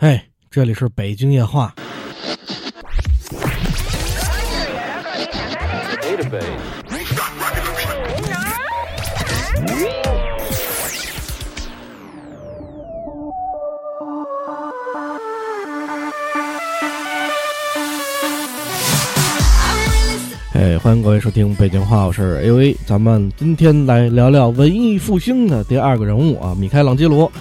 嘿，这里是北京夜话。哎，欢迎各位收听北京话，我是 A V。咱们今天来聊聊文艺复兴的第二个人物啊，米开朗基罗。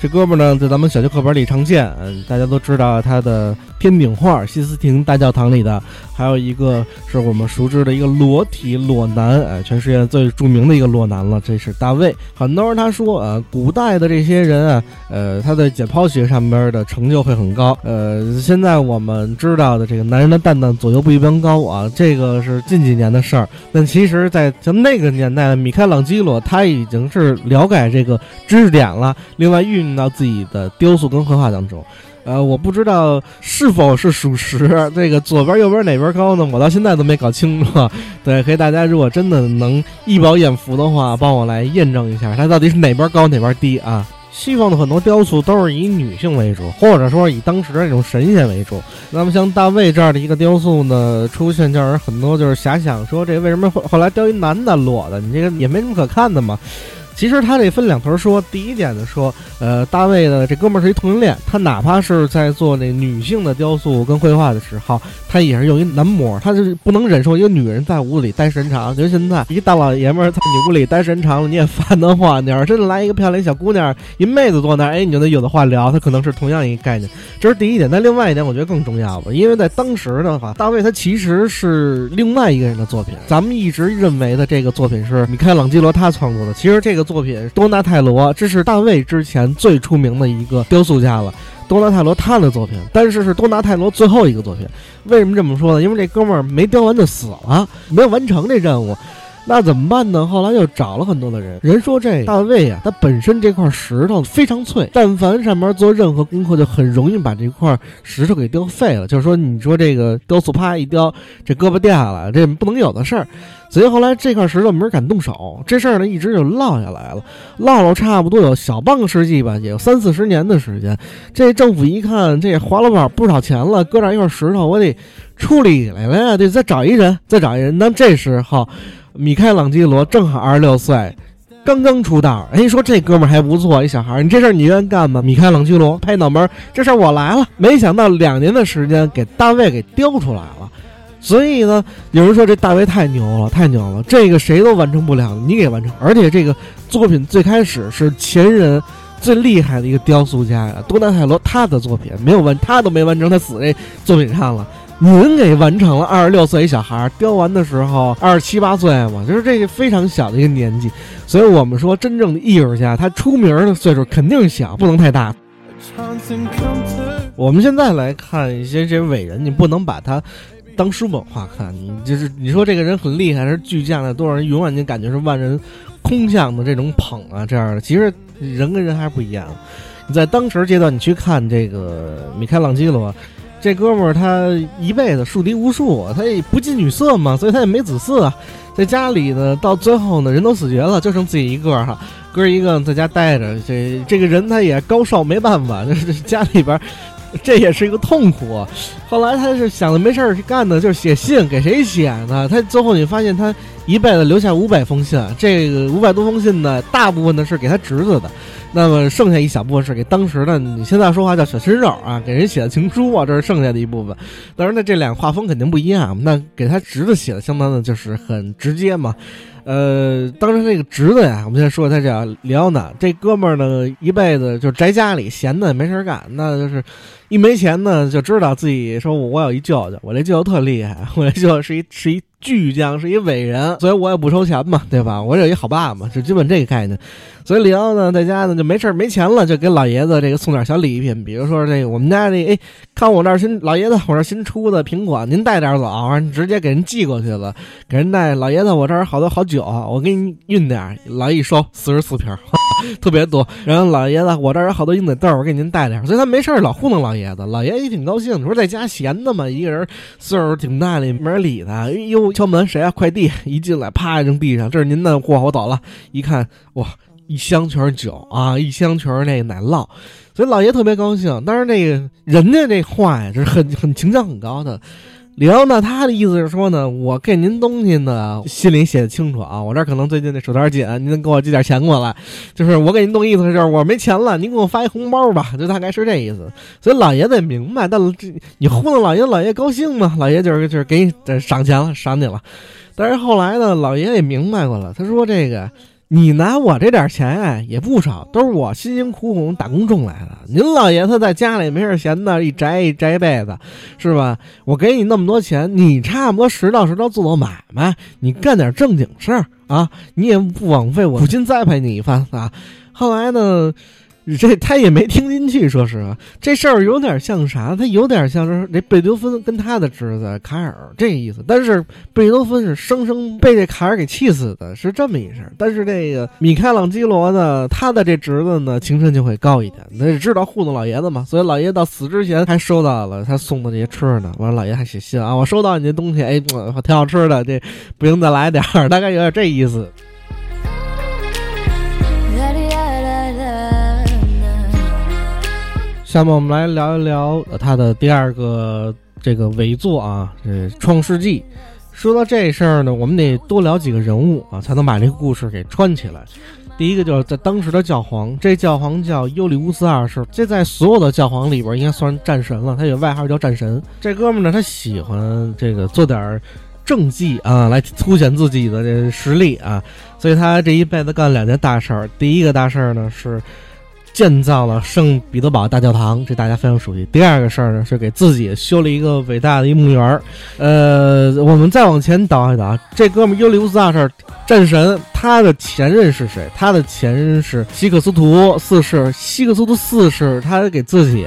这哥们呢，在咱们小学课本里常见，嗯，大家都知道他的天顶画《西斯廷大教堂》里的，还有一个是我们熟知的一个裸体裸男，哎，全世界最著名的一个裸男了，这是大卫。很多人他说，呃，古代的这些人啊，呃，他在解剖学上边的成就会很高，呃，现在我们知道的这个男人的蛋蛋左右不一般高啊，这个是近几年的事儿。但其实，在像那个年代，米开朗基罗他已经是了解这个知识点了，另外运用。到自己的雕塑跟绘画当中，呃，我不知道是否是属实。这个左边右边哪边高呢？我到现在都没搞清楚。对，可以大家如果真的能一饱眼福的话，帮我来验证一下，它到底是哪边高哪边低啊？西方的很多雕塑都是以女性为主，或者说以当时的这种神仙为主。那么像大卫这样的一个雕塑呢，出现叫人很多就是遐想，说这为什么后后来雕一男的裸的？你这个也没什么可看的嘛。其实他这分两头说，第一点呢说，呃，大卫的这哥们儿是一同性恋，他哪怕是在做那女性的雕塑跟绘画的时候，他也是用一男模，他就是不能忍受一个女人在屋里待时间长。就现在一大老爷们儿在你屋里待时间长了，你也烦得慌。你要是真来一个漂亮小姑娘，一妹子坐那儿，哎，你就得有的话聊。他可能是同样一个概念，这是第一点。但另外一点，我觉得更重要吧，因为在当时的话，大卫他其实是另外一个人的作品。咱们一直认为的这个作品是米开朗基罗他创作的，其实这个。作品多纳泰罗，这是大卫之前最出名的一个雕塑家了。多纳泰罗他的作品，但是是多纳泰罗最后一个作品。为什么这么说呢？因为这哥们儿没雕完就死了，没有完成这任务。那怎么办呢？后来又找了很多的人，人说这大卫啊，他本身这块石头非常脆，但凡上面做任何功课，就很容易把这块石头给雕废了。就是说，你说这个雕塑啪一雕，这胳膊掉了，这不能有的事儿。所以后来这块石头没人敢动手，这事儿呢一直就落下来了，落了差不多有小半个世纪吧，也有三四十年的时间。这政府一看，这花了不少钱了，搁这一块石头，我得处理来了呀，得再找一人，再找一人。那这时候。米开朗基罗正好二十六岁，刚刚出道。哎，说这哥们还不错，一小孩你这事儿你愿意干吗？米开朗基罗拍脑门，这事儿我来了。没想到两年的时间给大卫给雕出来了。所以呢，有人说这大卫太牛了，太牛了，这个谁都完成不了，你给完成。而且这个作品最开始是前人最厉害的一个雕塑家呀，多纳泰罗他的作品没有完，他都没完成，他死这作品上了。您给完成了二十六岁一小孩雕完的时候二十七八岁嘛，就是这个非常小的一个年纪，所以我们说真正的艺术家他出名的岁数肯定小，不能太大。我们现在来看一些这些伟人，你不能把他当书本化看，你就是你说这个人很厉害，是巨匠，那多少人永远你感觉是万人空巷的这种捧啊这样的，其实人跟人还是不一样。你在当时阶段你去看这个米开朗基罗。这哥们儿他一辈子树敌无数，他也不近女色嘛，所以他也没子嗣啊。在家里呢，到最后呢，人都死绝了，就剩自己一个哈，哥一个在家待着。这这个人他也高寿，没办法，就是家里边，这也是一个痛苦。后来他是想着没事儿干的，就是写信给谁写呢？他最后你发现他一辈子留下五百封信，这个五百多封信呢，大部分呢是给他侄子的。那么剩下一小部分是给当时的，你现在说话叫小鲜肉啊，给人写的情书啊，这是剩下的一部分。当然，呢这两画风肯定不一样。那给他侄子写的，相当的就是很直接嘛。呃，当时这个侄子呀，我们先说他叫里奥纳，这哥们儿呢一辈子就宅家里，闲的没事干，那就是一没钱呢，就知道自己说我有一舅舅，我这舅舅特厉害，我这舅舅是一是一。巨匠是一伟人，所以我也不收钱嘛，对吧？我有一好爸嘛，就基本这个概念。所以李奥呢，在家呢就没事没钱了，就给老爷子这个送点小礼品，比如说这个我们家这哎，看我这儿新老爷子，我这新出的苹果，您带点走，直接给人寄过去了。给人带老爷子，我这儿好多好酒，我给你运点。老一收四十四瓶，特别多。然后老爷子，我这儿有好多鹰嘴豆，我给您带点。所以他没事老糊弄老爷子，老爷子也挺高兴。你说在家闲的嘛，一个人岁数挺大的，没人理他。哎呦。敲门，谁啊？快递一进来，啪扔地上，这是您的货，我走了。一看，哇，一箱全是酒啊，一箱全是那个奶酪，所以老爷特别高兴。但是那个人家这话呀，就是很很情商很高的。李后呢，他的意思是说呢，我给您东西呢，心里写的清楚啊，我这可能最近那手头紧，您能给我寄点钱过来？就是我给您东意思就是我没钱了，您给我发一红包吧，就大概是这意思。所以老爷子也明白，但这你糊弄老爷，老爷高兴吗？老爷就是就是给你赏钱了，赏你了。但是后来呢，老爷也明白过了，他说这个。你拿我这点钱哎，也不少，都是我辛辛苦苦打工挣来的。您老爷子在家里没事闲的，一宅一宅一辈子，是吧？我给你那么多钱，你差不多实到实的做做买卖，你干点正经事儿啊，你也不枉费我苦心栽培你一番啊。后来呢？这他也没听进去，说实话，这事儿有点像啥？他有点像是这贝多芬跟他的侄子卡尔这意思。但是贝多芬是生生被这卡尔给气死的，是这么一事儿。但是这个米开朗基罗呢，他的这侄子呢，情深就会高一点。他知道糊弄老爷子嘛，所以老爷到死之前还收到了他送的这些吃的。完了，老爷还写信啊，我收到你这东西，哎，挺好吃的，这不行再来点儿，大概有点这意思。下面我们来聊一聊他的第二个这个伟作啊，这《创世纪》。说到这事儿呢，我们得多聊几个人物啊，才能把这个故事给串起来。第一个就是在当时的教皇，这教皇叫尤里乌斯二世，这在所有的教皇里边应该算战神了，他有外号叫战神。这哥们呢，他喜欢这个做点政绩啊，来凸显自己的这实力啊，所以他这一辈子干两件大事儿。第一个大事儿呢是。建造了圣彼得堡大教堂，这大家非常熟悉。第二个事儿呢，是给自己修了一个伟大的一墓园儿。呃，我们再往前倒一倒，这哥们尤利乌斯二世战神，他的前任是谁？他的前任是希克斯图四世。希克斯图四世，他给自己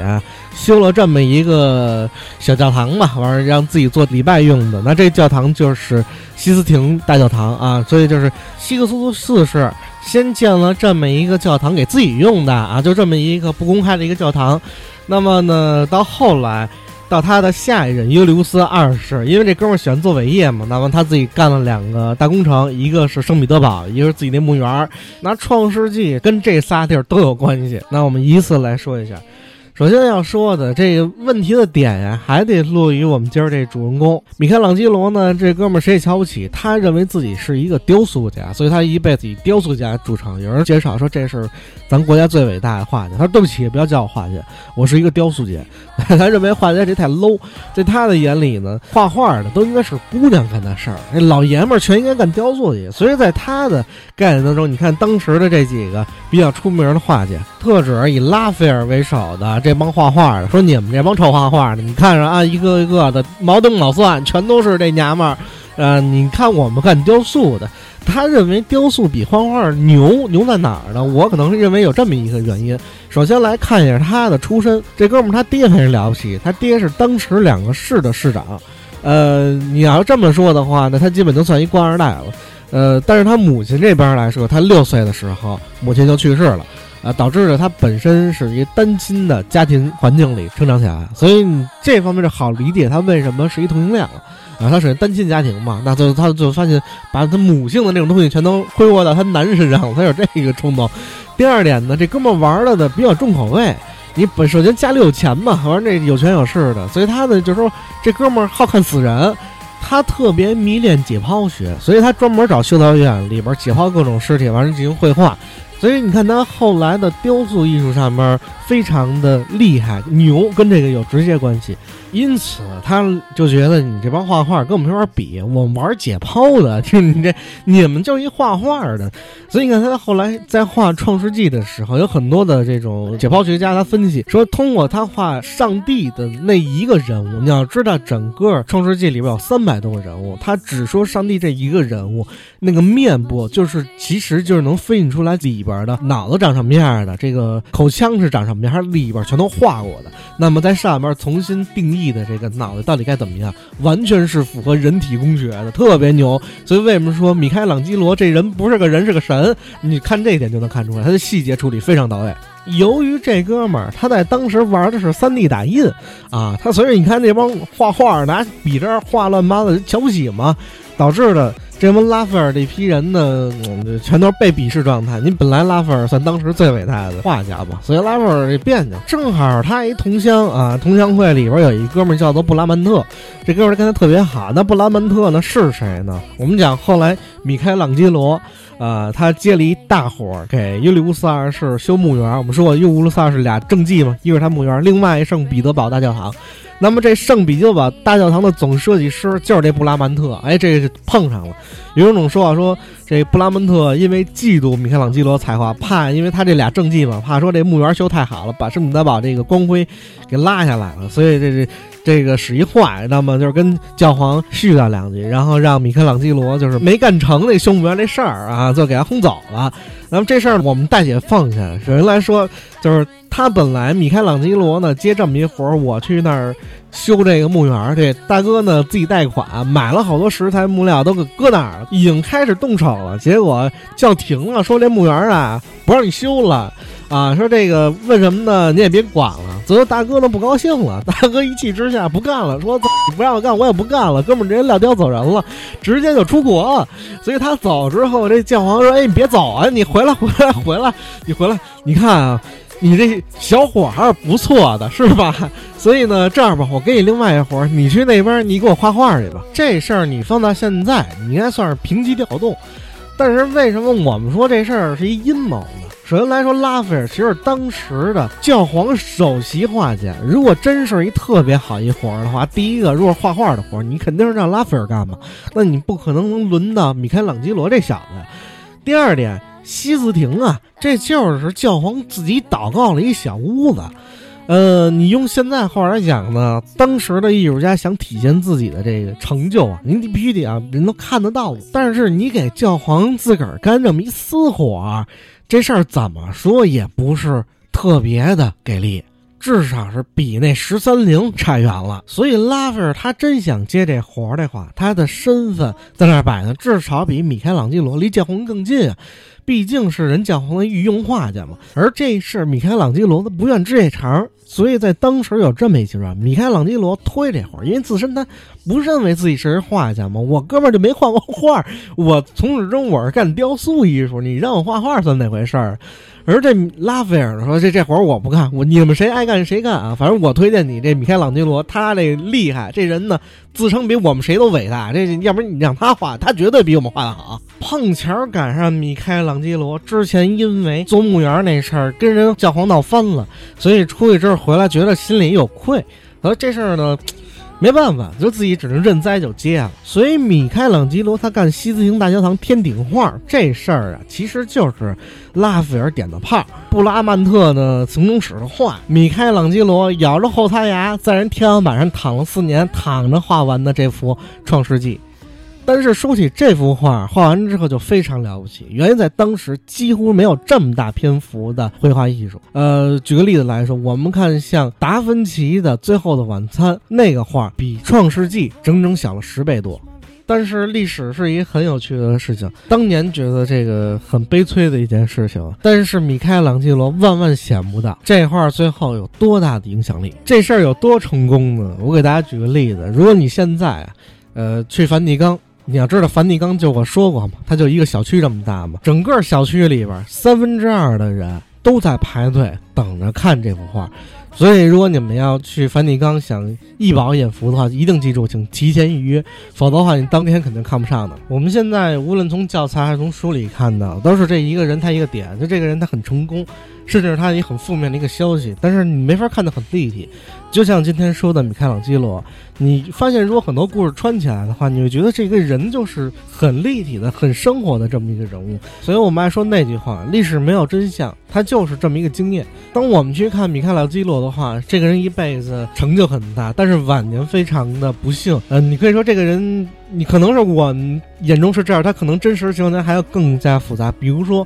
修了这么一个小教堂嘛，完了让自己做礼拜用的。那这教堂就是西斯廷大教堂啊，所以就是希克斯图四世。先建了这么一个教堂给自己用的啊，就这么一个不公开的一个教堂。那么呢，到后来，到他的下一任尤利乌斯二世，因为这哥们儿喜欢做伟业嘛，那么他自己干了两个大工程，一个是圣彼得堡，一个是自己那墓园。那创世纪跟这仨地儿都有关系。那我们依次来说一下。首先要说的这个问题的点呀，还得落于我们今儿这主人公米开朗基罗呢。这哥们儿谁也瞧不起，他认为自己是一个雕塑家，所以他一辈子以雕塑家著称。有人介绍说这是咱国家最伟大的画家，他说对不起，不要叫我画家，我是一个雕塑家。他认为画家这太 low，在他的眼里呢，画画的都应该是姑娘干的事儿，那老爷们儿全应该干雕塑去。所以在他的概念当中，你看当时的这几个比较出名的画家，特指以拉斐尔为首的。这帮画画的说：“你们这帮臭画画的，你看着啊，一个一个的毛灯毛蒜，全都是这娘们儿。呃，你看我们干雕塑的，他认为雕塑比画画牛，牛在哪儿呢？我可能是认为有这么一个原因。首先来看一下他的出身，这哥们儿他爹很了不起，他爹是当时两个市的市长。呃，你要这么说的话，那他基本就算一官二代了。呃，但是他母亲这边来说，他六岁的时候母亲就去世了。”啊，导致了他本身是一单亲的家庭环境里成长起来，所以你这方面就好理解他为什么是一同性恋了。啊，他是单亲家庭嘛，那就他就发现把他母性的那种东西全都挥霍到他男人身上了，他有这个冲动。第二点呢，这哥们玩了的比较重口味，你本首先家里有钱嘛，完这有权有势的，所以他呢就说这哥们好看死人，他特别迷恋解剖学，所以他专门找修道院里边解剖各种尸体，完了进行绘画。所以你看，他后来的雕塑艺术上面非常的厉害，牛跟这个有直接关系。因此，他就觉得你这帮画画跟我们没法比，我们玩解剖的，就你这你们就一画画的。所以你看，他后来在画《创世纪》的时候，有很多的这种解剖学家，他分析说，通过他画上帝的那一个人物，你要知道，整个《创世纪》里边有三百多个人物，他只说上帝这一个人物，那个面部就是其实就是能分析出来里边的脑子长什么样的，这个口腔是长什么样，里边全都画过的。那么在上面重新定义。的这个脑袋到底该怎么样？完全是符合人体工学的，特别牛。所以为什么说米开朗基罗这人不是个人，是个神？你看这一点就能看出来，他的细节处理非常到位。由于这哥们儿他在当时玩的是三 D 打印啊，他所以你看那帮画画拿笔这画乱八的瞧不起嘛，导致的。这帮拉斐尔这批人呢，嗯全都是被鄙视状态。您本来拉斐尔算当时最伟大的画家吧，所以拉斐尔这别扭。正好他一同乡啊，同乡会里边有一哥们叫做布拉曼特，这哥们跟他特别好。那布拉曼特呢是谁呢？我们讲后来米开朗基罗。啊，他接了一大活儿，给尤利乌斯二世修墓园。我们说过，尤利乌斯二世俩政绩嘛，一个是他墓园，另外一圣彼得堡大教堂。那么这圣彼得堡大教堂的总设计师就是这布拉曼特。哎，这是碰上了。有一种说法说，这布拉曼特因为嫉妒米开朗基罗才华，怕因为他这俩政绩嘛，怕说这墓园修太好了，把圣彼得堡这个光辉给拉下来了，所以这这。这个使一坏，那么就是跟教皇絮叨两句，然后让米开朗基罗就是没干成那修墓园这事儿啊，就给他轰走了。那么这事儿我们大姐放下。首先来说，就是他本来米开朗基罗呢接这么一活儿，我去那儿修这个墓园，这大哥呢自己贷款买了好多石材木料，都给搁那儿了，已经开始动手了。结果叫停了，说这墓园啊不让你修了。啊，说这个问什么呢？你也别管了。最后大哥呢不高兴了，大哥一气之下不干了，说你不让我干，我也不干了。哥们直接撂挑走人了，直接就出国了。所以他走之后，这教皇说：“哎，你别走啊，你回来，回来，回来，你回来。你看啊，你这小伙还是不错的，是吧？所以呢，这样吧，我给你另外一活，你去那边，你给我画画去吧。这事儿你放到现在，你应该算是平级调动。但是为什么我们说这事儿是一阴谋呢？”首先来说，拉斐尔其实当时的教皇首席画家。如果真是一特别好一活儿的话，第一个，如果画画的活儿，你肯定是让拉斐尔干嘛？那你不可能能轮到米开朗基罗这小子。第二点，西斯廷啊，这就是教皇自己祷告了一小屋子。呃，你用现在话来讲呢，当时的艺术家想体现自己的这个成就啊，您必须得啊，人都看得到。但是你给教皇自个儿干这么一私活。这事儿怎么说也不是特别的给力，至少是比那十三陵差远了。所以拉斐尔他真想接这活儿的话，他的身份在那儿摆呢，至少比米开朗基罗离建红更近啊，毕竟是人教皇的御用画家嘛。而这事米开朗基罗他不愿知这茬。所以在当时有这么一情况，米开朗基罗推这活儿，因为自身他不认为自己是人画家嘛，我哥们儿就没画过画，我从始至终我是干雕塑艺术，你让我画画算哪回事儿？而这拉斐尔说：“这这活我不干，我你们谁爱干谁干啊！反正我推荐你这米开朗基罗，他这厉害，这人呢自称比我们谁都伟大。这要不然你让他画，他绝对比我们画的好。碰巧赶上米开朗基罗之前因为做墓园那事儿跟人教皇闹翻了，所以出去之后回来觉得心里有愧。而这事儿呢。”没办法，就自己只能认栽就接了。所以米开朗基罗他干西斯廷大教堂天顶画这事儿啊，其实就是拉斐尔点的炮。布拉曼特呢从中使的坏，米开朗基罗咬着后槽牙在人天花板上躺了四年，躺着画完的这幅《创世纪》。但是说起这幅画，画完之后就非常了不起。原因在当时几乎没有这么大篇幅的绘画艺术。呃，举个例子来说，我们看像达芬奇的《最后的晚餐》那个画，比《创世纪》整整小了十倍多。但是历史是一个很有趣的事情，当年觉得这个很悲催的一件事情。但是米开朗基罗万万想不到，这画最后有多大的影响力，这事儿有多成功呢？我给大家举个例子，如果你现在，呃，去梵蒂冈。你要知道，梵蒂冈就我说过嘛，它就一个小区这么大嘛，整个小区里边三分之二的人都在排队等着看这幅画。所以，如果你们要去梵蒂冈想一饱眼福的话，一定记住，请提前预约，否则的话，你当天肯定看不上的。我们现在无论从教材还是从书里看到，都是这一个人他一个点，就这个人他很成功，甚至是他一很负面的一个消息，但是你没法看得很立体。就像今天说的米开朗基罗，你发现如果很多故事穿起来的话，你会觉得这个人就是很立体的、很生活的这么一个人物。所以我们爱说那句话：历史没有真相，它就是这么一个经验。当我们去看米开朗基罗的话，这个人一辈子成就很大，但是晚年非常的不幸。嗯，你可以说这个人，你可能是我眼中是这样，他可能真实的情况下还要更加复杂。比如说。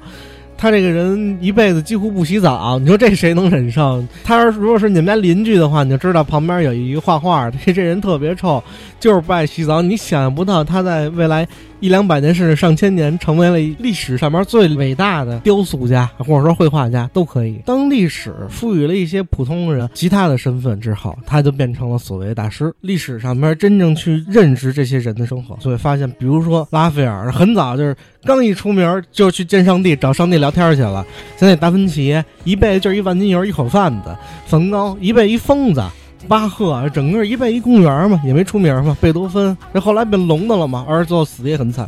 他这个人一辈子几乎不洗澡，你说这谁能忍受？他要是如果是你们家邻居的话，你就知道旁边有一个画画，的这人特别臭，就是不爱洗澡。你想象不到他在未来一两百年甚至上千年，成为了历史上面最伟大的雕塑家或者说绘画家都可以。当历史赋予了一些普通人其他的身份之后，他就变成了所谓的大师。历史上面真正去认识这些人的生活，就会发现，比如说拉斐尔，很早就是刚一出名就去见上帝，找上帝聊天去了。现在达芬奇一辈子就是一万金油一口饭子，梵高一辈一疯子。巴赫整个一辈一公务员嘛，也没出名嘛。贝多芬这后来变聋的了嘛，而最后死的也很惨。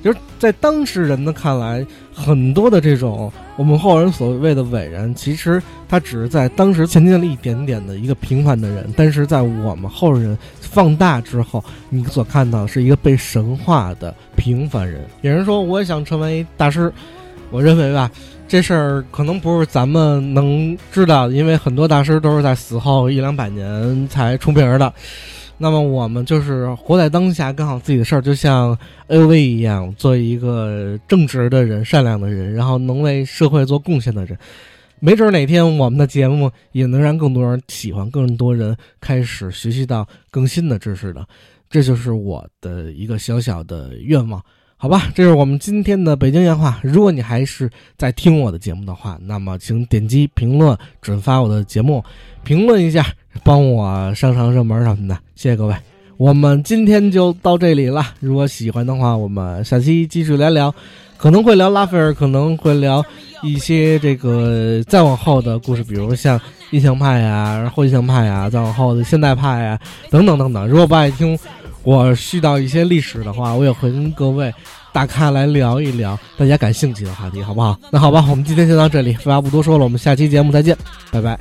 就是在当时人的看来，很多的这种我们后人所谓的伟人，其实他只是在当时前进了一点点的一个平凡的人。但是在我们后人放大之后，你所看到的是一个被神化的平凡人。有人说我也想成为大师，我认为吧。这事儿可能不是咱们能知道的，因为很多大师都是在死后一两百年才出名的。那么我们就是活在当下，干好自己的事儿，就像 A V 一样，做一个正直的人、善良的人，然后能为社会做贡献的人。没准哪天我们的节目也能让更多人喜欢，更多人开始学习到更新的知识的。这就是我的一个小小的愿望。好吧，这是我们今天的北京言话。如果你还是在听我的节目的话，那么请点击评论、转发我的节目，评论一下，帮我上上热门什么的。谢谢各位，我们今天就到这里了。如果喜欢的话，我们下期继续聊聊，可能会聊拉斐尔，可能会聊一些这个再往后的故事，比如像印象派呀、后印象派呀，再往后的现代派呀，等等等等。如果不爱听。我絮叨一些历史的话，我也会跟各位大咖来聊一聊大家感兴趣的话题，好不好？那好吧，我们今天先到这里，废话不多说了，我们下期节目再见，拜拜。